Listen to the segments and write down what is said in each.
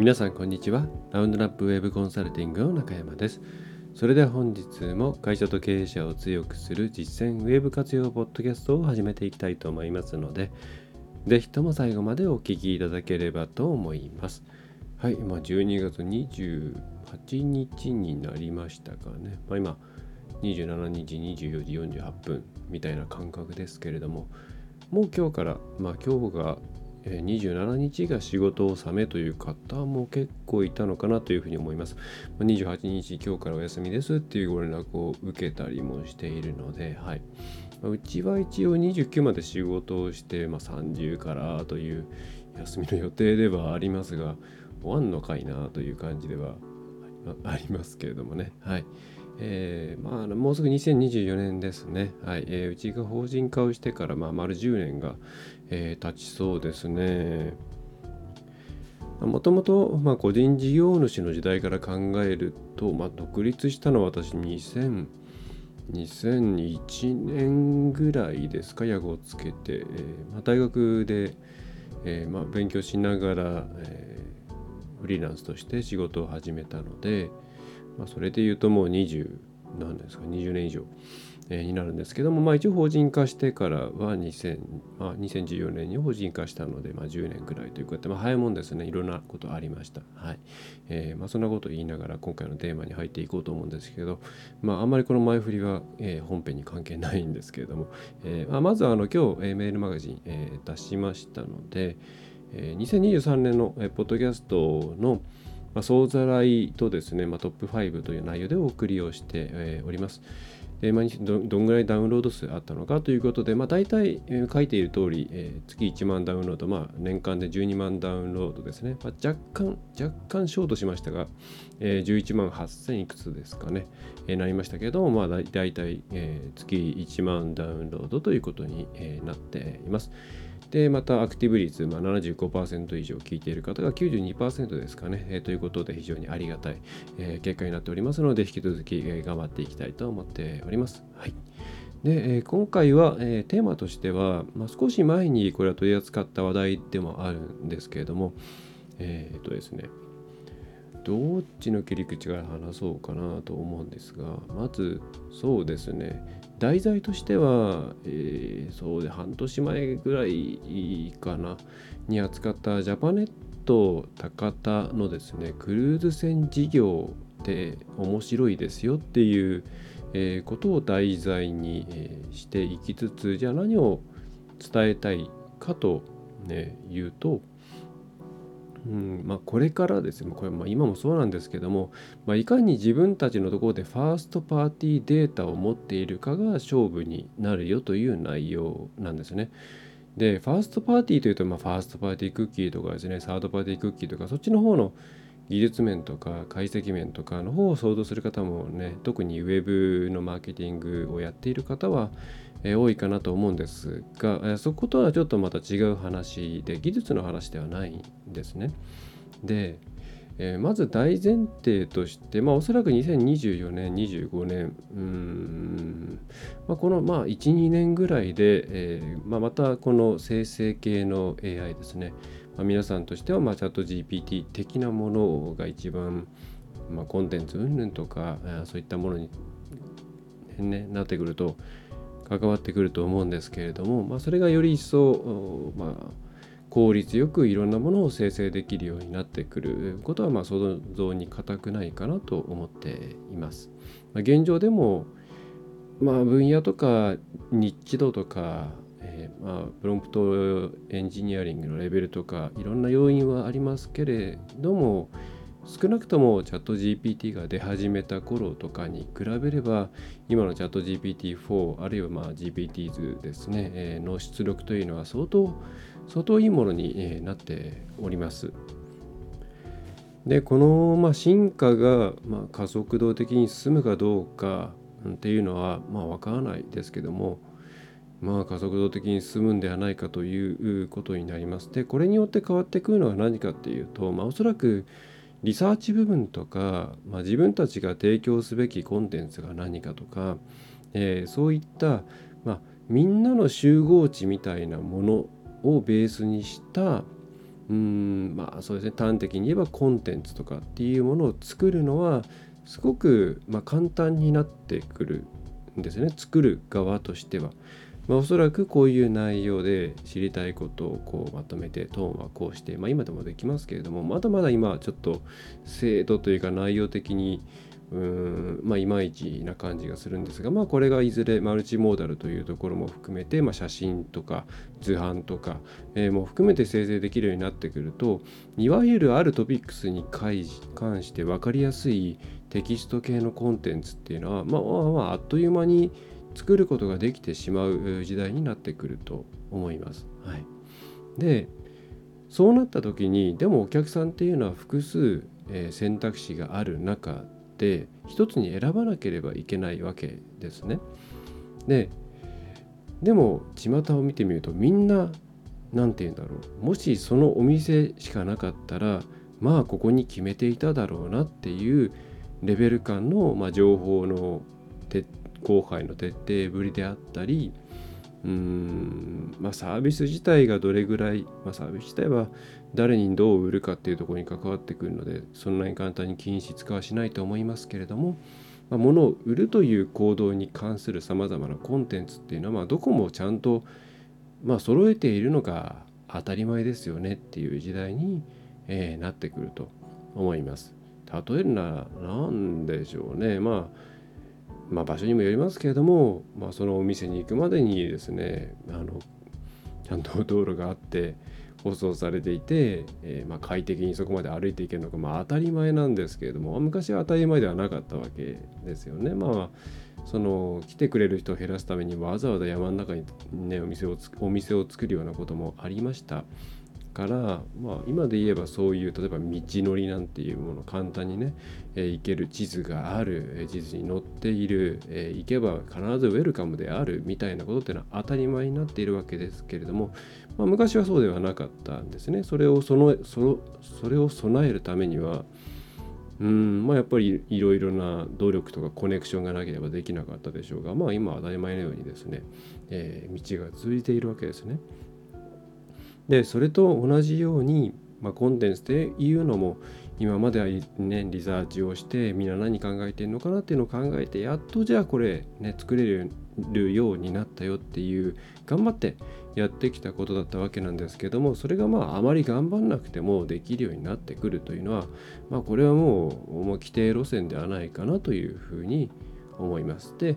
皆さんこんにちは。ラウンドナップウェブコンサルティングの中山です。それでは本日も会社と経営者を強くする実践ウェブ活用ポッドキャストを始めていきたいと思いますのでぜひとも最後までお聞きいただければと思います。はい、まあ、12月28日になりましたかね、まあ、今27日24時48分みたいな感覚ですけれどももう今日から、まあ、今日が27日が仕事を納めという方も結構いたのかなというふうに思います。28日今日からお休みですっていうご連絡を受けたりもしているので、はい。うちは一応29まで仕事をして、まあ、30からという休みの予定ではありますが、終わんのかいなという感じではありますけれどもね。はい。えー、まあ、もうすぐ2024年ですね。はい。えー、うちが法人化をしてから、まあ、丸10年が、えー、経ちそうですね。もともと、個人事業主の時代から考えると、まあ、独立したのは私2000 2001年ぐらいですか、屋号をつけて、えーまあ、大学で、えーまあ、勉強しながら、えー、フリーランスとして仕事を始めたので、まあ、それで言うともう20何ですか20年以上、え、になるんですけども、まあ、一応法人化してからは2000、まあ、2014年に法人化したので、まあ、10年ぐらいということで、まあ、早いもんですねいろんなことありました。はいえーまあ、そんなことを言いながら今回のテーマに入っていこうと思うんですけど、まあ、あんまりこの前振りは、えー、本編に関係ないんですけれども、えーまあ、まずあの今日、えー、メールマガジン、えー、出しましたので、えー、2023年の、えー、ポッドキャストの「まあ、総ざらいとですね、まあ、トップ5という内容でお送りをして、えー、おります。で毎日どんぐらいダウンロード数あったのかということで、まあ、大体、書いている通り、えー、月1万ダウンロード、まあ、年間で12万ダウンロードですね。まあ、若干、若干ショートしましたが、えー、11万8000いくつですかね、えー、なりましたけども、まあ、大体、えー、月1万ダウンロードということに、えー、なっています。で、またアクティブ率、まあ、75%以上聞いている方が92%ですかね、えー、ということで非常にありがたい、えー、結果になっておりますので、引き続き、え、頑張っていきたいと思っております。はい。で、え、今回は、え、テーマとしては、まあ、少し前にこれは取り扱った話題でもあるんですけれども、えっ、とですね、どっちの切り口から話そうかなと思うんですが、まずそうですね、題材としては、えー、そうで半年前ぐらいかなに扱ったジャパネット高田のですねクルーズ船事業って面白いですよっていう、えー、ことを題材に、え、していきつつじゃあ何を伝えたいかと、ね、言うとうんまあ、これからですねこれまあ今もそうなんですけども、まあ、いかに自分たちのところでファーストパーティーデータを持っているかが勝負になるよという内容なんですね。でファーストパーティーというと、まあ、ファーストパーティークッキーとかですねサードパーティークッキーとかそっちの方の技術面とか解析面とかの方を想像する方もね特にウェブのマーケティングをやっている方は多いかなと思うんですが、そことはちょっとまた違う話で技術の話ではないんですね。で、まず大前提として、まあ、おそらく2024年25年うん、まあ、このまあ12年ぐらいで、えー、まあ、またこの生成系の AI ですね、ま、皆さんとしてはまチャット GPT 的なものが一番、まあ、コンテンツ云々とかそういったものに、ね、なってくると関わってくると思うんですけれども、まあ、それがより一層、まあ、効率よくいろんなものを生成できるようになってくることは、まあ、想像に難くないかなと思っています。まあ、現状でも、まあ、分野とかニッチ度とか、えー、まあ、プロンプトエンジニアリングのレベルとかいろんな要因はありますけれども、少なくともチャット GPT が出始めた頃とかに比べれば今のチャット GPT4 あるいはまあ GPTs ですね、えー、の出力というのは相当相当いいものになっております。でこのまあ進化がまあ加速度的に進むかどうかっていうのはまあ分からないですけどもまあ加速度的に進むんではないかということになります。でこれによって変わってくるのは何かっていうとまあおそらくリサーチ部分とか、まあ、自分たちが提供すべきコンテンツが何かとか、えー、そういった、まあ、みんなの集合値みたいなものをベースにした、うんまあそうですね端的に言えばコンテンツとかっていうものを作るのはすごくま簡単になってくるんですね作る側としては。まあ、おそらくこういう内容で知りたいことをこうまとめてトーンはこうして、まあ、今でもできますけれどもまだまだ今ちょっと精度というか内容的にうんまあいまいちな感じがするんですがまあこれがいずれマルチモーダルというところも含めて、まあ、写真とか図版とか、えー、も含めて生成できるようになってくるといわゆるあるトピックスに関して分かりやすいテキスト系のコンテンツっていうのは、まあ、まああっという間に作ることができてしまう時代になってくると思います。はい、でそうなった時にでもお客さんっていうのは複数、え、選択肢がある中って一つに選ばなければいけないわけですね。ででも巷を見てみるとみんな何て言うんだろうもしそのお店しかなかったらまあここに決めていただろうなっていうレベル感の、まあ、情報の徹後輩の徹底ぶりであったりうーんまあサービス自体がどれぐらい、まあ、サービス自体は誰にどう売るかっていうところに関わってくるのでそんなに簡単に禁止化はしないと思いますけれども、まあ、物を売るという行動に関するさまざまなコンテンツっていうのは、まあ、どこもちゃんと、まあ、揃えているのが当たり前ですよねっていう時代に、えー、なってくると思います。例えるなら何でしょうねまあまあ、場所にもよりますけれども、まあ、そのお店に行くまでにですねあのちゃんと道路があって舗装されていて、えー、まあ、快適にそこまで歩いていけるのが、まあ、当たり前なんですけれども昔は当たり前ではなかったわけですよね。まあその来てくれる人を減らすためにわざわざ山の中に、ね、お店をお店を作るようなこともありました。から、まあ、今で言えばそういう例えば道のりなんていうもの簡単にね、えー、行ける地図があるえ地図に載っている、えー、行けば必ずウェルカムであるみたいなことっていうのは当たり前になっているわけですけれども、まあ、昔はそうではなかったんですねそれをそのそそれを備えるためにはうんまあ、やっぱりいろいろな努力とかコネクションがなければできなかったでしょうが、まあ、今は当たり前のようにですね、え、道が続いているわけですね。でそれと同じように、まあ、コンテンツっていうのも今まではねリサーチをしてみんな何考えてるのかなっていうのを考えてやっとじゃあこれね作れるようになったよっていう頑張ってやってきたことだったわけなんですけどもそれがまああまり頑張んなくてもできるようになってくるというのはまあこれはもう規定路線ではないかなというふうに思います。で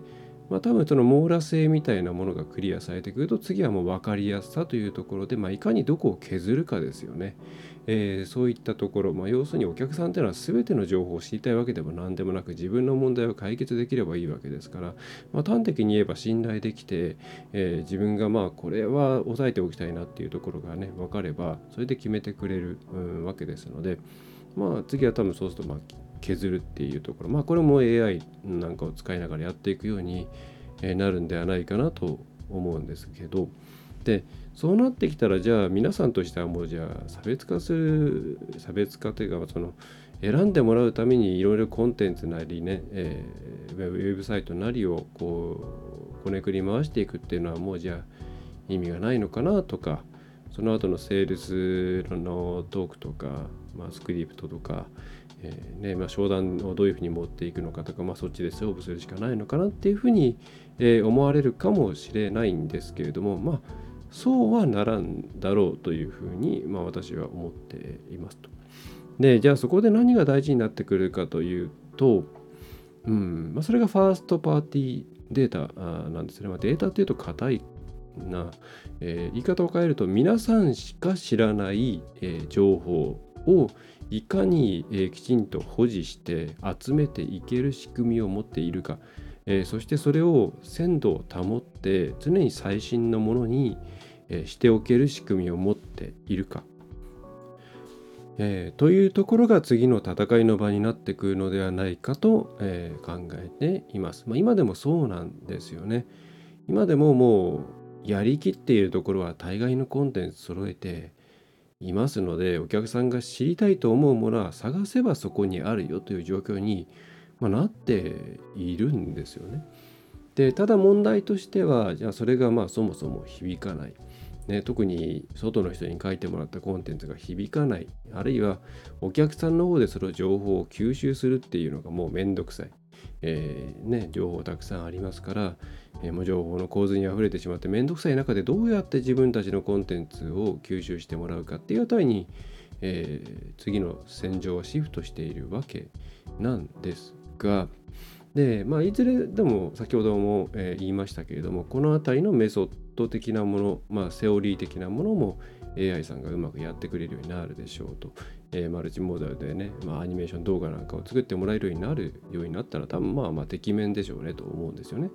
まあ、多分その網羅性みたいなものがクリアされてくると次はもう分かりやすさというところで、まあ、いかにどこを削るかですよね。えー、そういったところ、まあ、要するにお客さんというのは全ての情報を知りたいわけでも何でもなく自分の問題を解決できればいいわけですから、まあ、端的に言えば信頼できて、えー、自分がまあこれは押さえておきたいなっていうところがね分かればそれで決めてくれる、うん、わけですので、まあ、次は多分そうするとまあ削るっていうところ。まあこれも AI なんかを使いながらやっていくようになるんではないかなと思うんですけど。でそうなってきたらじゃあ皆さんとしてはもうじゃあ差別化する差別化というかその選んでもらうためにいろいろコンテンツなりね、えー、ウェブサイトなりをこうこねくり回していくっていうのはもうじゃあ意味がないのかなとかその後のセールスのトークとか、まあ、スクリプトとか、えー、ねまあ、商談をどういうふうに持っていくのかとか、まあ、そっちで勝負するしかないのかなっていうふうに、えー、思われるかもしれないんですけれどもまあそうはならんだろうというふうに、まあ、私は思っていますと。でじゃあそこで何が大事になってくるかというと、うんまあ、それがファーストパーティーデータなんですね。まあ、データっていうと硬いな、えー、言い方を変えると皆さんしか知らない、えー、情報をいかに、えー、きちんと保持して集めていける仕組みを持っているか、えー、そしてそれを鮮度を保って常に最新のものに、えー、しておける仕組みを持っているか、え、というところが次の戦いの場になってくるのではないかと、え考えています。まあ、今でもそうなんですよね。今でももうやりきっているところは大概のコンテンツ揃えていますのでお客さんが知りたいと思うものは探せばそこにあるよという状況に、まあ、なっているんですよね。でただ問題としてはじゃあそれがまあそもそも響かない。ね、特に外の人に書いてもらったコンテンツが響かない。あるいはお客さんの方でその情報を吸収するっていうのがもうめんどくさい、えー、ね、情報たくさんありますから、えー、もう情報の構図にあふれてしまってめんどくさい中でどうやって自分たちのコンテンツを吸収してもらうかっていうあたりに、えー、次の戦場はシフトしているわけなんですが、で、まあ、いずれでも先ほども、えー、言いましたけれどもこの辺りのメソッド的なもの、まあ、セオリー的なものも AI さんがうまくやってくれるようになるでしょうと、えー、マルチモーダルでね、まあ、アニメーション動画なんかを作ってもらえるようになるようになったら多分まあまあ適面でしょうねと思うんですよね。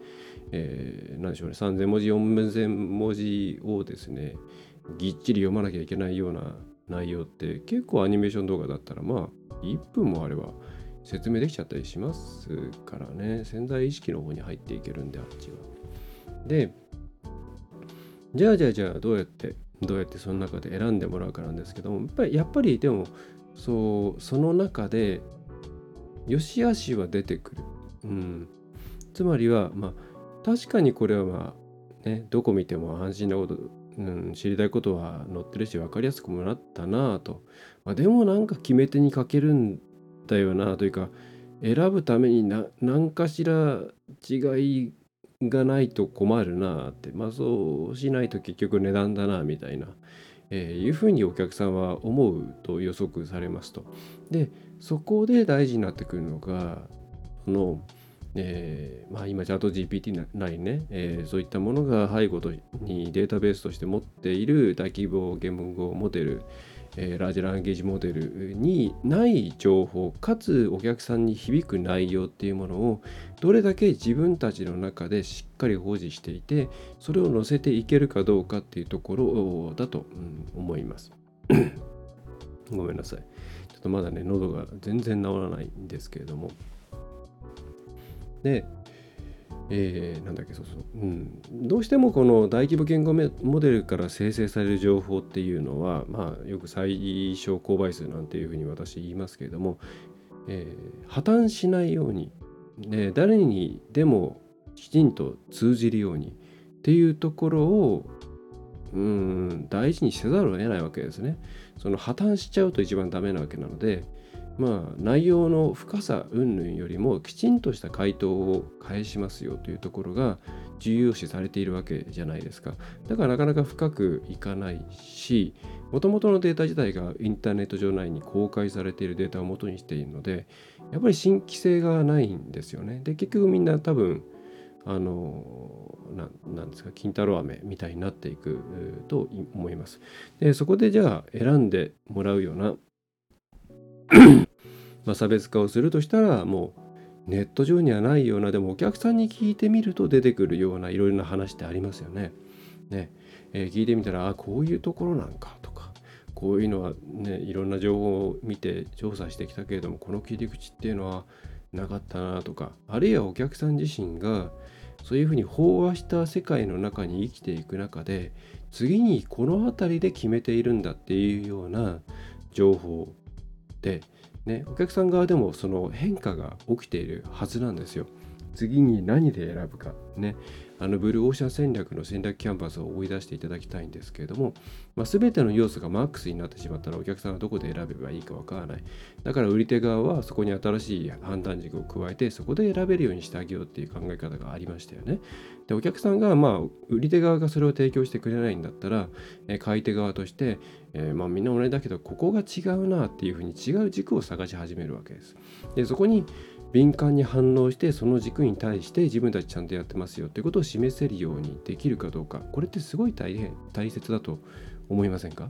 えー、でしょうね3000文字4000文字をですねぎっちり読まなきゃいけないような内容って結構アニメーション動画だったらまあ1分もあれば説明できちゃったりしますからね潜在意識の方に入っていけるんであっちは。でじゃあじゃあじゃあどうやってどうやってその中で選んでもらうかなんですけどもやっぱりやっぱりでもそうその中で良し悪しは出てくる。うん、つまりはまあ確かにこれはまあねどこ見ても安心なこと、うん、知りたいことは載ってるし分かりやすくもなったなぁと、まあ、でもなんか決め手に欠けるんったよなというか選ぶために何かしら違いがないと困るなってまあそうしないと結局値段だなみたいな、えー、いうふうにお客さんは思うと予測されますと。でそこで大事になってくるのがその、えー、まあ今チャット GPT なりね、えー、そういったものが背後にデータベースとして持っている大規模言語モデルえ、ラージランゲージモデルにない情報かつお客さんに響く内容っていうものをどれだけ自分たちの中でしっかり保持していてそれを載せていけるかどうかっていうところだと、思います。ごめんなさい。ちょっとまだね喉が全然治らないんですけれども。でえー、なんだっけそうそう、うん、どうしてもこの大規模言語モデルから生成される情報っていうのは、まあ、よく最小公倍数なんていうふうに私言いますけれども、えー、破綻しないように、ね、誰にでもきちんと通じるようにっていうところをうん大事にせざるを得ないわけですね。その破綻しちゃうと一番ダメなわけなので、まあ、内容の深さ云々よりもきちんとした回答を返しますよというところが重要視されているわけじゃないですか。だからなかなか深くいかないし、もともとのデータ自体がインターネット上内に公開されているデータを元にしているので、やっぱり新規性がないんですよね。で、結局みんな多分、あのなんですか金太郎飴みたいになっていくと思います。でそこでじゃあ選んでもらうようなまあ、差別化をするとしたらもうネット上にはないようなでもお客さんに聞いてみると出てくるようないろいろな話ってありますよね。ねえー、聞いてみたらあこういうところなんかとかこういうのはねいろんな情報を見て調査してきたけれどもこの切り口っていうのはなかったなとかあるいはお客さん自身がそういうふうに飽和した世界の中に生きていく中で次にこの辺りで決めているんだっていうような情報でね、お客さん側でもその変化が起きているはずなんですよ。次に何で選ぶかねあのブルーオーシャン戦略の戦略キャンパスを思い出していただきたいんですけれども、まあ、全ての要素がマックスになってしまったらお客さんはどこで選べばいいかわからない。だから売り手側はそこに新しい判断軸を加えてそこで選べるようにしてあげようっていう考え方がありましたよね。でお客さんがまあ売り手側がそれを提供してくれないんだったら、え買い手側として、えー、まあみんな同じだけどここが違うなっていうふうに違う軸を探し始めるわけです。でそこに敏感に反応してその軸に対して自分たちちゃんとやってますよということを示せるようにできるかどうか。これってすごい大変大切だと思いませんか？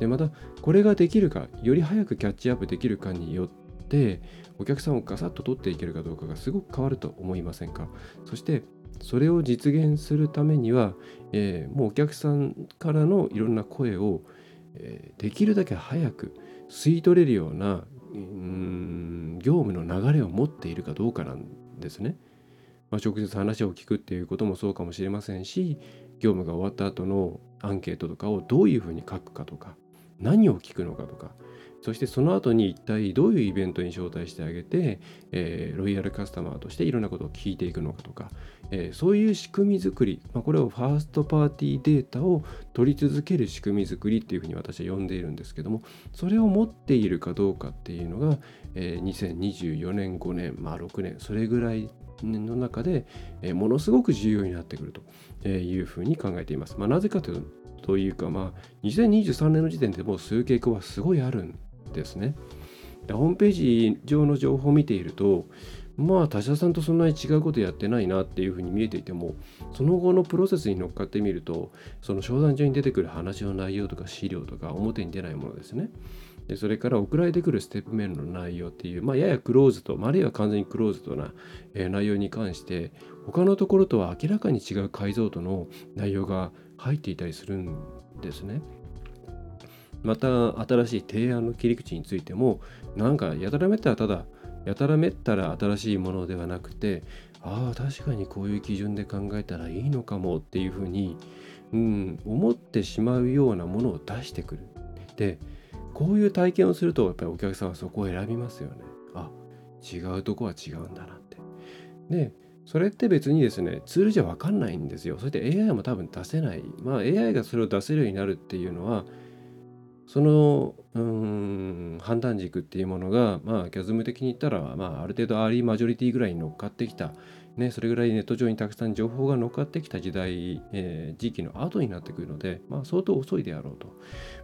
でまたこれができるかより早くキャッチアップできるかによってお客さんをガサッと取っていけるかどうかがすごく変わると思いませんか？そしてそれを実現するためには、えー、もうお客さんからのいろんな声を、えー、できるだけ早く吸い取れるようなうん業務の流れを持っているかどうかなんですね。まあ、直接話を聞くっていうこともそうかもしれませんし業務が終わった後のアンケートとかをどういうふうに書くかとか何を聞くのかとか。そしてその後に一体どういうイベントに招待してあげて、えー、ロイヤルカスタマーとしていろんなことを聞いていくのかとか、えー、そういう仕組み作り、まあ、これをファーストパーティーデータを取り続ける仕組み作りっていうふうに私は呼んでいるんですけどもそれを持っているかどうかっていうのが、えー、2024年5年まあ6年それぐらいの中で、えー、ものすごく重要になってくるというふうに考えています。まあ、なぜかというとというか、まあ、2023年の時点でもう数傾向はすごいあるんですね。ホームページ上の情報を見ていると、まあ他社さんとそんなに違うことやってないなっていうふうに見えていても、その後のプロセスに乗っかってみると、その商談所に出てくる話の内容とか資料とか表に出ないものですね。でそれから送られてくるステップメールの内容っていう、まあ、ややクローズと、あるいは完全にクローズドな、えー、内容に関して、他のところとは明らかに違う解像度の内容が入っていたりするんですね。また新しい提案の切り口についてもなんかやたらめったらただやたらめったら新しいものではなくてああ確かにこういう基準で考えたらいいのかもっていうふうに、うん、思ってしまうようなものを出してくる。でこういう体験をするとやっぱりお客さんはそこを選びますよね。あ違うとこは違うんだなって。でそれって別にですねツールじゃ分かんないんですよ。そして AI も多分出せない。まあ AI がそれを出せるようになるっていうのはそのうん判断軸っていうものが、まあ、キャズム的に言ったら、まあ、ある程度アーリーマジョリティぐらいに乗っかってきた、ね、それぐらいネット上にたくさん情報が乗っかってきた時代、えー、時期の後になってくるので、まあ、相当遅いであろうと。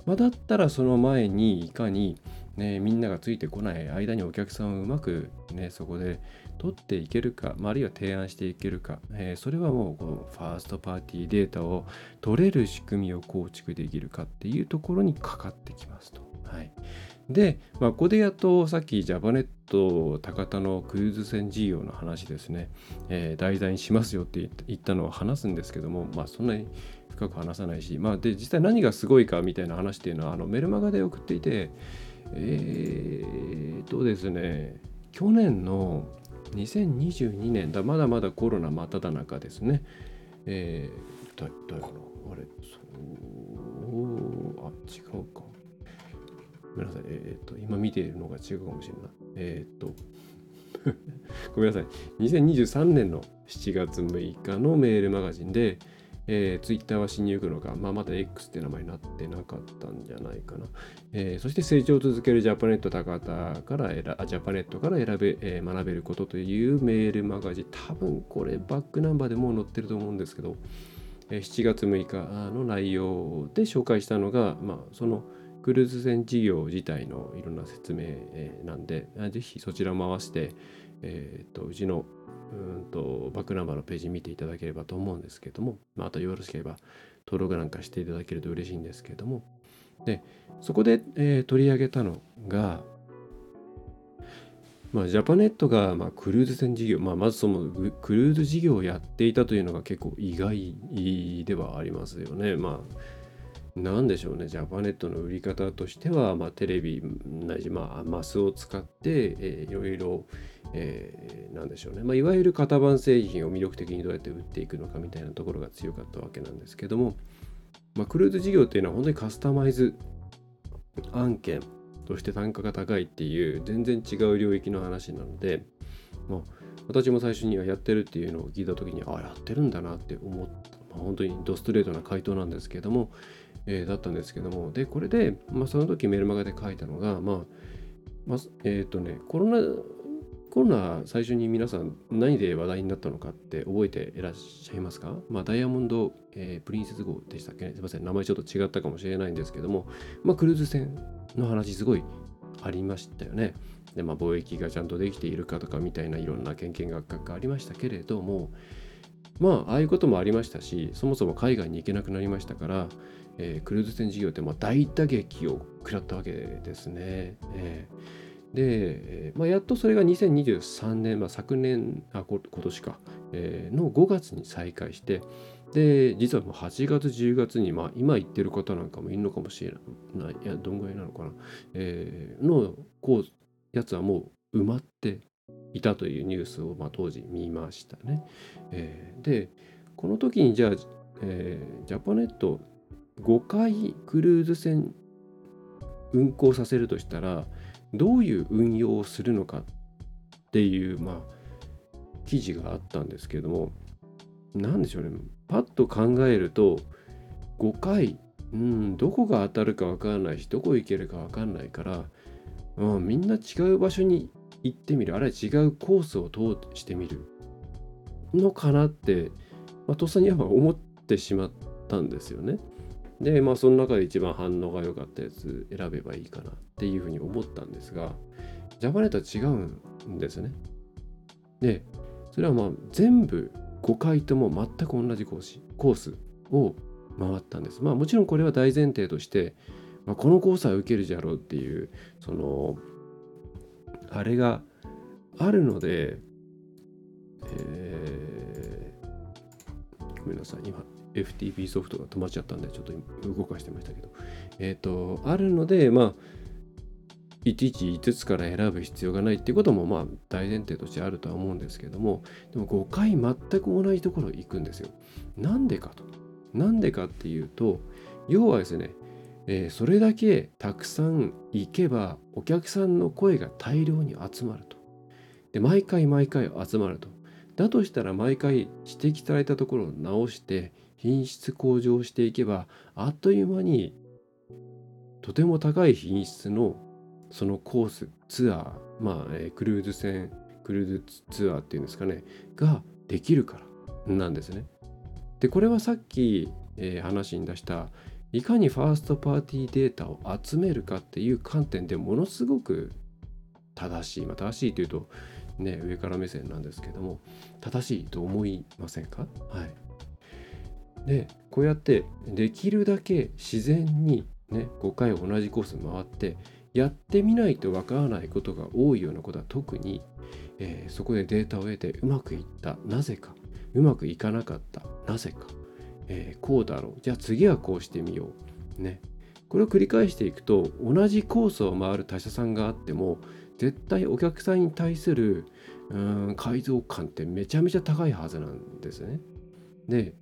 まあ、だったらその前にいかに、ね、みんながついてこない間にお客さんをうまく、ね、そこで取っていけるか、まあ、あるいは提案していけるか、えー、それはもうこのファーストパーティーデータを取れる仕組みを構築できるかっていうところにかかってきますと。はい、で、まあ、ここでやっとさっきジャパネット高田のクルーズ船事業の話ですね、えー、題材にしますよって言ったのを話すんですけども、まあ、そんなに深く話さないし、まあ、で実際何がすごいかみたいな話っていうのはあのメルマガで送っていてえー、っとですね去年の2022年だまだまだコロナ真っ只中ですね。えー、だだよなあれそうあ違うか。ごめんなさいえー、っと今見ているのが違うかもしれない。えー、っ とごめんなさい。2023年の7月6日のメールマガジンでえー、ツイッターは死にゆくのか、まあ、まだ X って名前になってなかったんじゃないかな。えー、そして成長を続けるジャパネット高田からジャパネットから選べ、えー、学べることというメールマガジン、多分これバックナンバーでもう載ってると思うんですけど、えー、7月6日の内容で紹介したのが、まあ、そのクルーズ船事業自体のいろんな説明なんで、ぜひそちらも合わせて、えーとうちのうんとバックナンバーのページ見ていただければと思うんですけども、まあ、あとよろしければ登録なんかしていただけると嬉しいんですけどもでそこで、えー、取り上げたのが、まあ、ジャパネットが、まあ、クルーズ船事業、まあ、まずそのクルーズ事業をやっていたというのが結構意外ではありますよね。まあなんでしょうね、ジャパネットの売り方としては、まあ、テレビないし、まあ、マスを使って、えー、いろいろ、えー、でしょうね、まあ、いわゆる型番製品を魅力的にどうやって売っていくのかみたいなところが強かったわけなんですけども、まあ、クルーズ事業っていうのは本当にカスタマイズ案件として単価が高いっていう全然違う領域の話なので、まあ、私も最初にはやってるっていうのを聞いた時にああやってるんだなって思った、まあ、本当にドストレートな回答なんですけども、えー、だったんですけども。でこれで、まあ、その時メルマガで書いたのがまあまあ、えっ、ー、とね、コロナコロナ最初に皆さん何で話題になったのかって覚えていらっしゃいますか？まあダイヤモンド、えー、プリンセス号でしたっけね？すいません。名前ちょっと違ったかもしれないんですけども。まあクルーズ船の話すごいありましたよね。でまあ貿易がちゃんとできているかとかみたいないろんな研究学がありましたけれども。まあああいうこともありましたしそもそも海外に行けなくなりましたからえー、クルーズ船事業ってまあ大打撃を食らったわけですね。えー。で、まあ、やっとそれが2023年、まあ、昨年あ今年か、えー、の5月に再開してで実はもう8月10月に、まあ、今言ってる方なんかもいるのかもしれないいやどんぐらいなのかな、えー、のこうやつはもう埋まっていたというニュースを、まあ、当時見ましたね。えー、でこの時にじゃあ、えー、ジャパネット5回クルーズ船運行させるとしたらどういう運用をするのかっていうまあ記事があったんですけれども何でしょうね。パッと考えると5回うんどこが当たるか分かんないしどこ行けるか分かんないから、うん、みんな違う場所に行ってみる。あるいは違うコースを通してみる。のかなって、まあ、とっさにやっぱ思ってしまったんですよね。でまあその中で一番反応が良かったやつ選べばいいかな。っっていうふうに思ったんですがジャパネットは違うんですね。でそれはまあ全部5回とも全く同じコースコースを回ったんです。まあもちろんこれは大前提として、まあ、このコースは受けるじゃろうっていうそのあれがあるので、えー、ごめんなさい今 FTP ソフトが止まっちゃったんでちょっと動かしてましたけどえっ、ー、とあるのでまあいちいち5つから選ぶ必要がないっていうこともまあ大前提としてあるとは思うんですけどもでも5回全く同じところ行くんですよ。なんでかと。なんでかっていうと要はですね、えー、それだけたくさん行けばお客さんの声が大量に集まると。で毎回毎回集まると。だとしたら毎回指摘されたところを直して品質向上していけばあっという間にとても高い品質のそのコースツアーまあ、えー、クルーズ船クルーズツアーっていうんですかねができるからなんですね。でこれはさっき、えー、話に出したいかにファーストパーティーデータを集めるかっていう観点でものすごく正しい、まあ、正しいというとね上から目線なんですけども正しいと思いませんか？はいでこうやってできるだけ自然にね5回同じコース回ってやってみないとわからないことが多いようなことは特に、えー、そこでデータを得てうまくいった。なぜか。うまくいかなかった。なぜか、えー、こうだろう。じゃあ次はこうしてみよう。ね。これを繰り返していくと同じコースを回る他社さんがあっても絶対お客さんに対するうん改造感ってめちゃめちゃ高いはずなんですね。で、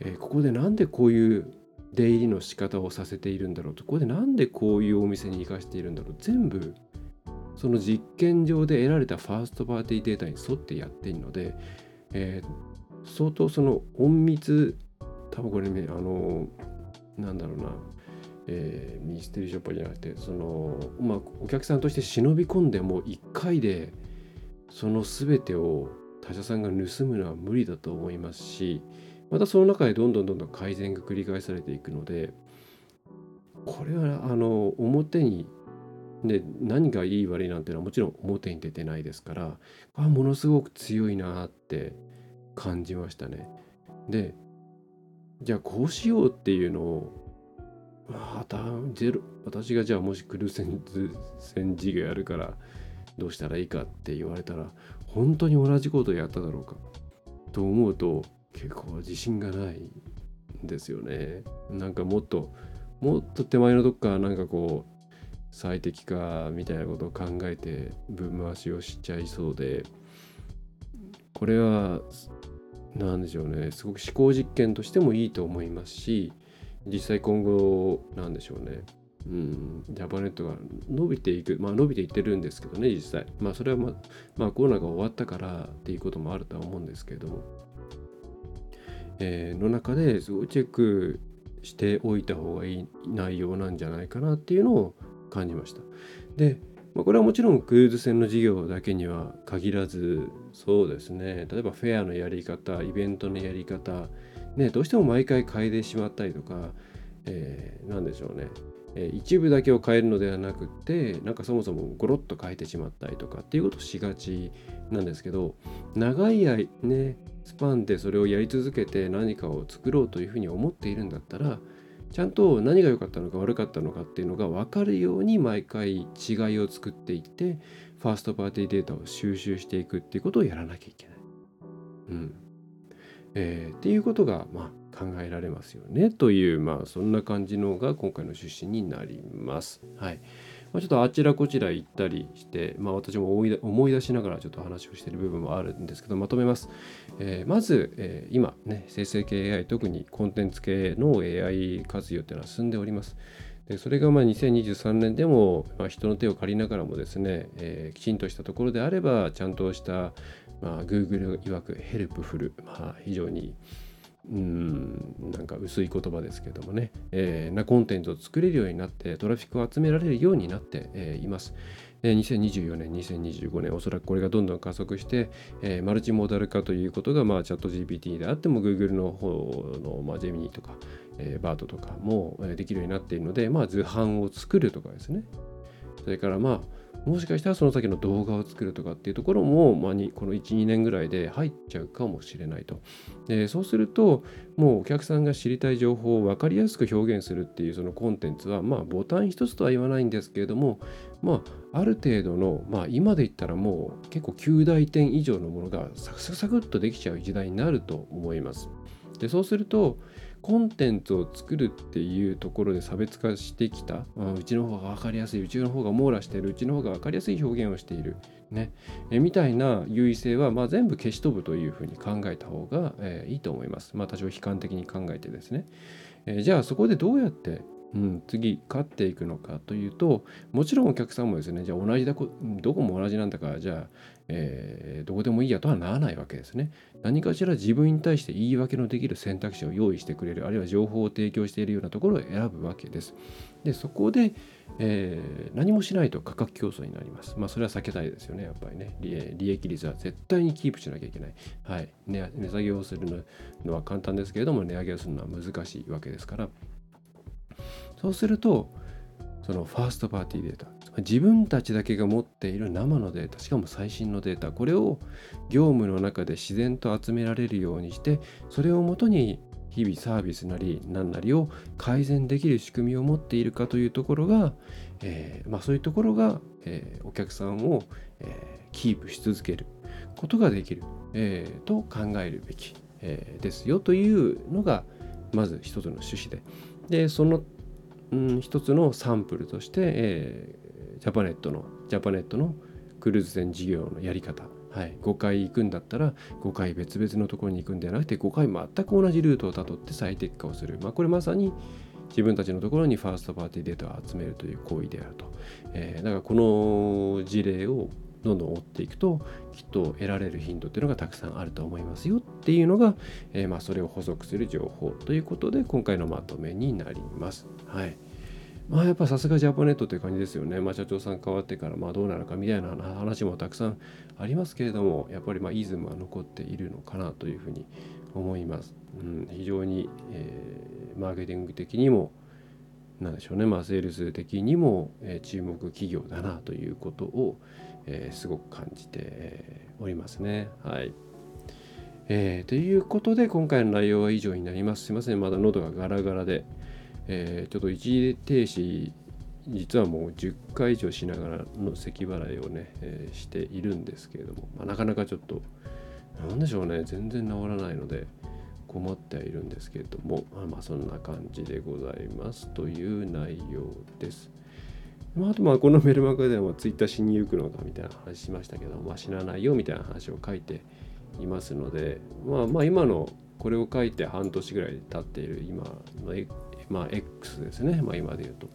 えー、ここでなんでこういう出入りの仕方をさせているんだろうと。ここでなんでこういうお店に行かしているんだろう。全部その実験上で得られたファーストパーティーデータに沿ってやっているので、えー、相当その隠密多分これねあのなんだろうな、えー、ミステリーショップじゃなくてそのまあお客さんとして忍び込んでも1回でその全てを他社さんが盗むのは無理だと思いますしまたその中でどんどんどんどん改善が繰り返されていくのでこれはあの表にね、何がいい悪いなんていうのはもちろん表に出てないですからあものすごく強いなって感じましたね。でじゃあこうしようっていうのをまたゼロ私がじゃあもしクルーズ船事業やるからどうしたらいいかって言われたら本当に同じことをやっただろうかと思うと結構自信がないんですよね。なんかもっともっと手前のどっかなんかこう最適化みたいなことを考えて分回しをしちゃいそうでこれは何でしょうねすごく思考実験としてもいいと思いますし実際今後なんでしょうねうん、ジャパネットが伸びていく、まあ伸びていってるんですけどね、実際。まあそれはまあ、まあコロナが終わったからっていうこともあるとは思うんですけども、えー、の中ですごいチェックしておいた方がいい内容なんじゃないかなっていうのを感じました。で、まあ、これはもちろんクルーズ船の事業だけには限らずそうですね例えばフェアのやり方イベントのやり方ねどうしても毎回変えてしまったりとか、えー、何でしょうね一部だけを変えるのではなくてなんかそもそもゴロッと変えてしまったりとかっていうことをしがちなんですけど長い間ねスパンでそれをやり続けて何かを作ろうというふうに思っているんだったらちゃんと何が良かったのか悪かったのかっていうのが分かるように毎回違いを作っていってファーストパーティーデータを収集していくっていうことをやらなきゃいけない。うんえー、っていうことが、まあ、考えられますよねという、まあ、そんな感じのが今回の出身になります。はいまあ、ちょっとあちらこちら行ったりして、まあ、私も思い出しながらちょっと話をしている部分もあるんですけどまとめます。えー、まず、えー、今ね生成系 AI 特にコンテンツ系の AI 活用っていうのは進んでおります。でそれがまあ2023年でも、まあ、人の手を借りながらもですね、えー、きちんとしたところであればちゃんとした、まあ、Google 曰く helpful、まあ、非常にうんなんか薄い言葉ですけどもね、えー、なコンテンツを作れるようになってトラフィックを集められるようになって、えー、います。2024年、2025年、おそらくこれがどんどん加速して、えー、マルチモーダル化ということが、まあ、 ChatGPT であっても、Google の方の、まあ、 Gemini とか、えー、 Bard とかもできるようになっているので、まあ、図版を作るとかですね。それから、まあ、もしかしたらその先の動画を作るとかっていうところも、まあ、この1、2年ぐらいで入っちゃうかもしれないと。でそうすると、もうお客さんが知りたい情報を分かりやすく表現するっていうそのコンテンツは、まあ、ボタン一つとは言わないんですけれども、まあ、ある程度の、まあ、今で言ったらもう結構9大点以上のものがサクサクサクっとできちゃう時代になると思います。でそうすると、コンテンツを作るっていうところで差別化してきた、うん、うちの方が分かりやすい。うちの方が網羅している。うちの方が分かりやすい表現をしている、ね、えみたいな優位性は、まあ、全部消し飛ぶというふうに考えた方が、えー、いいと思います。まあ、多少悲観的に考えてですね。えー、じゃあそこでどうやってうん、次勝っていくのかというともちろんお客さんもですねじゃあ同じだこどこも同じなんだからじゃあ、えー、どこでもいいやとはならないわけですね。何かしら自分に対して言い訳のできる選択肢を用意してくれるあるいは情報を提供しているようなところを選ぶわけです。でそこで、えー、何もしないと価格競争になります。まあそれは避けたいですよね。やっぱりね。利益率は絶対にキープしなきゃいけない。はい。値値下げをするのは簡単ですけれども値上げをするのは難しいわけですから。そうするとそのファーストパーティーデータ自分たちだけが持っている生のデータしかも最新のデータこれを業務の中で自然と集められるようにしてそれをもとに日々サービスなり何なりを改善できる仕組みを持っているかというところが、えー、まあ、そういうところが、えー、お客さんを、えー、キープし続けることができる、えと考えるべき、えですよというのがまず一つの趣旨で。でそのうん、一つのサンプルとして、え、ジャパネットのジャパネットのクルーズ船事業のやり方、はい、5回行くんだったら5回別々のところに行くんではなくて5回全く同じルートをたどって最適化をする、まあ、これまさに自分たちのところにファーストパーティーデータを集めるという行為であると、えー、だからこの事例をどんどん追っていくときっと得られる頻度っていうのがたくさんあると思いますよっていうのが、えー、まあそれを補足する情報ということで今回のまとめになります。はい。まあやっぱさすがジャパネットという感じですよね。まあ社長さん変わってからまあどうなるかみたいな話もたくさんありますけれども、やっぱりまあイズムは残っているのかなというふうに思います。うん、非常に、えー、マーケティング的にもなんでしょうね、まあ、セールス的にも、えー、注目企業だなということを、えー、すごく感じておりますね。はい。えー、ということで今回の内容は以上になります。すいません、まだ喉がガラガラで、えー、ちょっと一時停止、実はもう10回以上しながらの咳払いをね、えー、しているんですけれども、まあ、なかなかちょっと、なんでしょうね、全然治らないので、困ってはいるんですけれども、まあ、そんな感じでございますという内容です。まあ、あとまあこのメルマガではツイッターしに行くのかみたいな話しましたけど、まあ、死なないよみたいな話を書いていますので、まあ、まあ今のこれを書いて半年ぐらい経っている今の、まあ、X ですね、まあ、今で言うと。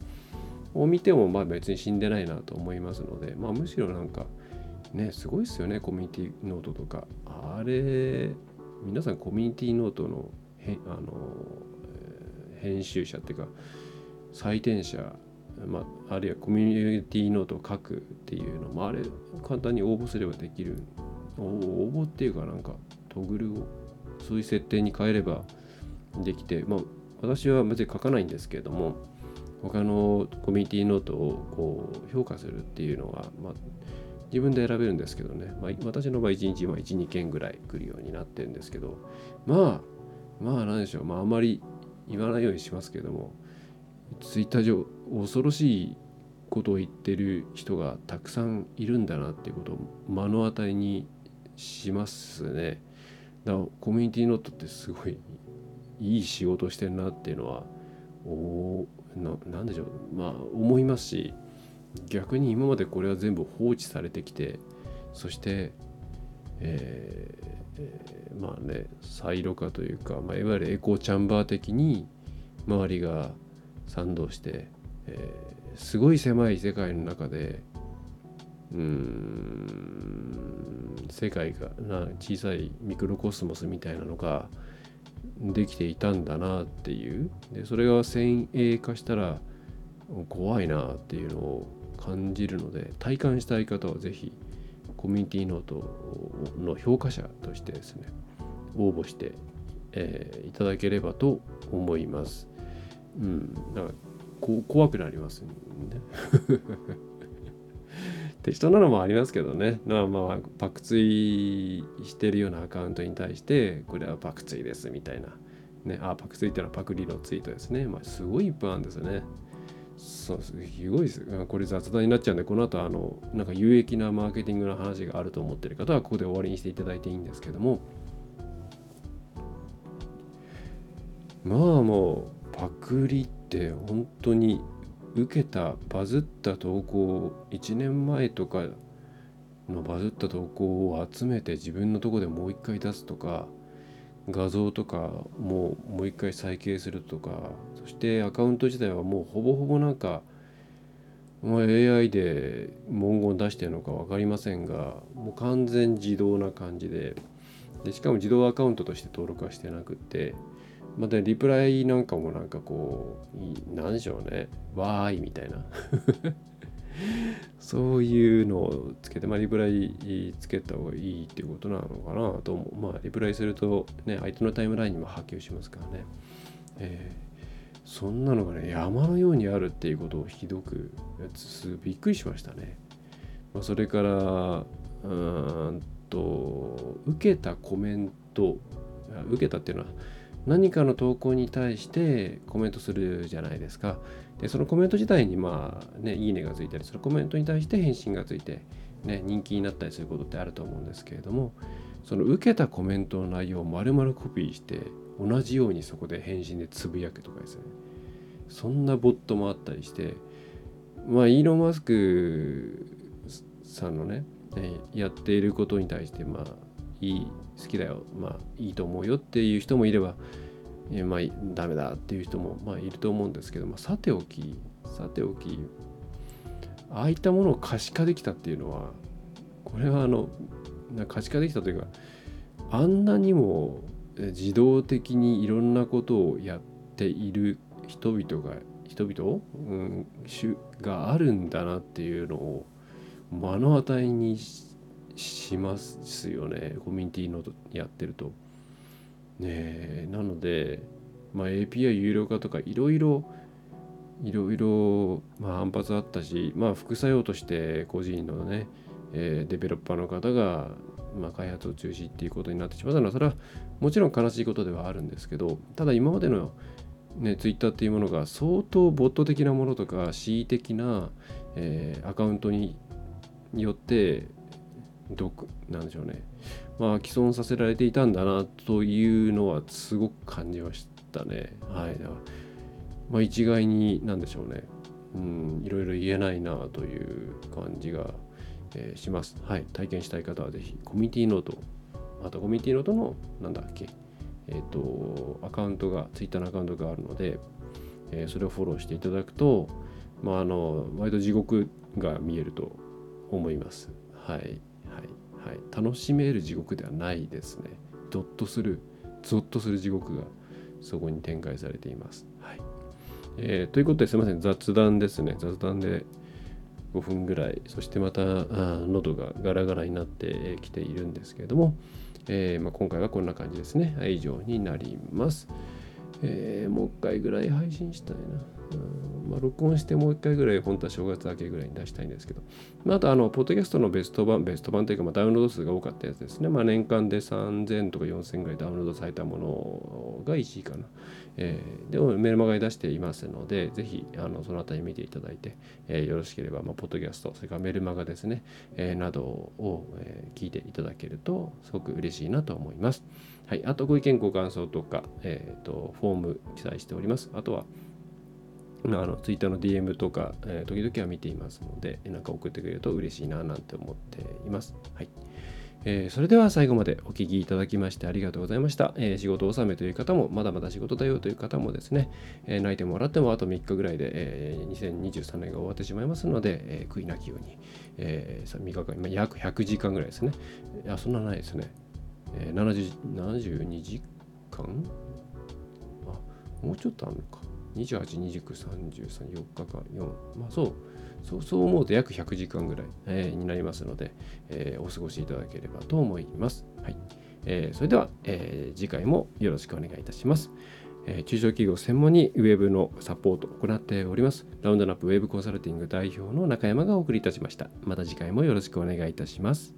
を見てもまあ別に死んでないなと思いますので、まあ、むしろなんかねすごいですよねコミュニティノートとか。あれ皆さんコミュニティノートのへあの、えー、編集者っていうか採点者まあ、あるいはコミュニティノートを書くっていうのもあれ簡単に応募すればできる。応募っていうかなんかトグルをそういう設定に変えればできて、まあ、私は別に書かないんですけれども他のコミュニティノートをこう評価するっていうのは、まあ、自分で選べるんですけどね、まあ、私の場合1日は1、2件ぐらい来るようになってるんですけどまあまあ何でしょうまああまり言わないようにしますけどもツイッター上恐ろしいことを言ってる人がたくさんいるんだなっていうことを目の当たりにしますね。だからコミュニティノートってすごいいい仕事してるなっていうのはおななんでしょう。まあ思いますし逆に今までこれは全部放置されてきてそしてえーえ、まあねサイロ化というか、まあ、いわゆるエコーチャンバー的に周りが賛同して、えー、すごい狭い世界の中でうん世界がな小さいミクロコスモスみたいなのができていたんだなっていうでそれが先鋭化したら怖いなっていうのを感じるので体感したい方は是非コミュニティノートの評価者としてですね応募して、えー、いただければと思います。うん、だからこ怖くなりますね。適当なのもありますけどね。まあまあ、爆追してるようなアカウントに対して、これは爆追ですみたいな。ね、あ、爆追ってのはパクリのツイートですね。まあ、すごいいっぱいあるんですよね。そうすごいです。これ雑談になっちゃうんで、この後、あの、なんか有益なマーケティングの話があると思ってる方は、ここで終わりにしていただいていいんですけども、まあもう、パクリって本当に受けたバズった投稿1年前とかのバズった投稿を集めて自分のとこでもう一回出すとか画像とかもうもう一回再掲するとかそしてアカウント自体はもうほぼほぼなんか AI で文言出してるのか分かりませんがもう完全自動な感じででしかも自動アカウントとして登録はしてなくってまたリプライなんかもなんかこう何でしょうねわーいみたいな そういうのをつけて、まあ、リプライつけた方がいいっていうことなのかなと思う。まあ、リプライすると、ね、相手のタイムラインにも波及しますからね。えー、そんなのがね、山のようにあるっていうことをひどく、びっくりしましたね。まあ、それから、うんと、受けたコメント、受けたっていうのは、何かの投稿に対してコメントするじゃないですか。で、そのコメント自体にまあね、いいねがついたり、そのコメントに対して返信がついて、ね、人気になったりすることってあると思うんですけれども、その受けたコメントの内容を丸々コピーして、同じようにそこで返信でつぶやくとかですね。そんなボットもあったりして、まあ、イーロン・マスクさんのね、やっていることに対して、まあ、いい好きだよまあいいと思うよっていう人もいればえまあダメだっていう人もまあいると思うんですけど、まあ、さておきさておきああいったものを可視化できたっていうのはこれはあの可視化できたというかあんなにも自動的にいろんなことをやっている人々が人々、うん、があるんだなっていうのを目の当たりにししますよねコミュニティのやってると。ねなので、まあ、API 有料化とかいろいろいろいろ、まあ、反発あったし、まあ、副作用として個人のね、えー、デベロッパーの方が、まあ、開発を中止っていうことになってしまったのはそれはもちろん悲しいことではあるんですけどただ今までのね、ツイッターっていうものが相当ボット的なものとか恣意的な、えー、アカウントによって毒なんでしょうね。まあ既存させられていたんだなというのはすごく感じましたね。はい。まあ一概になんでしょうね。うんいろいろ言えないなという感じが、えー、します。はい。体験したい方はぜひコミュニティノート。あとコミュニティノートのなんだっけ？えっ、ー、とアカウントが Twitter のアカウントがあるので、えー、それをフォローしていただくとまああの割と地獄が見えると思います。はい。はい、楽しめる地獄ではないですね。ドッとする、ゾッとする地獄がそこに展開されています。はいえー、ということですいません、雑談ですね。雑談で5分ぐらい、そしてまた喉がガラガラになってきているんですけれども、えー、まあ、今回はこんな感じですね。以上になります。えー、もう一回ぐらい配信したいな。うんまあ、録音してもう一回ぐらい、本当は正月明けぐらいに出したいんですけど、まあ、あと、あの、ポッドキャストのベスト版、ベスト版というか、まあ、ダウンロード数が多かったやつですね。まあ、年間で3000とか4000ぐらいダウンロードされたものが1位かな。えー、でもメルマガに出していますので、ぜひ、あのそのあたり見ていただいて、えー、よろしければ、まあ、ポッドキャスト、それからメルマガですね、えー、などを、えー、聞いていただけると、すごく嬉しいなと思います。はい、あとご意見ご感想とか、えーと、フォーム記載しております。あとは、まあ、あのツイッターの DM とか、えー、時々は見ていますので、なんか送ってくれると嬉しいななんて思っています。はいえー、それでは最後までお聞きいただきましてありがとうございました。えー、仕事納めという方も、まだまだ仕事だよという方もですね、えー、泣いてもらってもあと3日ぐらいで、え、2023年が終わってしまいますので、え、悔いなきように、えー、3日間、まあ、約100時間ぐらいですね。いや、そんなないですね。え、70 72時間？あ、もうちょっとあるのか。28、29、33、4日間、4、まあそう、そうそう思うと約100時間ぐらい、えー、になりますので、えー、お過ごしいただければと思います。はいえー、それでは、え次回もよろしくお願いいたします。え中小企業専門にウェブのサポートを行っております。ラウンドナップウェブコンサルティング代表の中山がお送りいたしました。また次回もよろしくお願いいたします。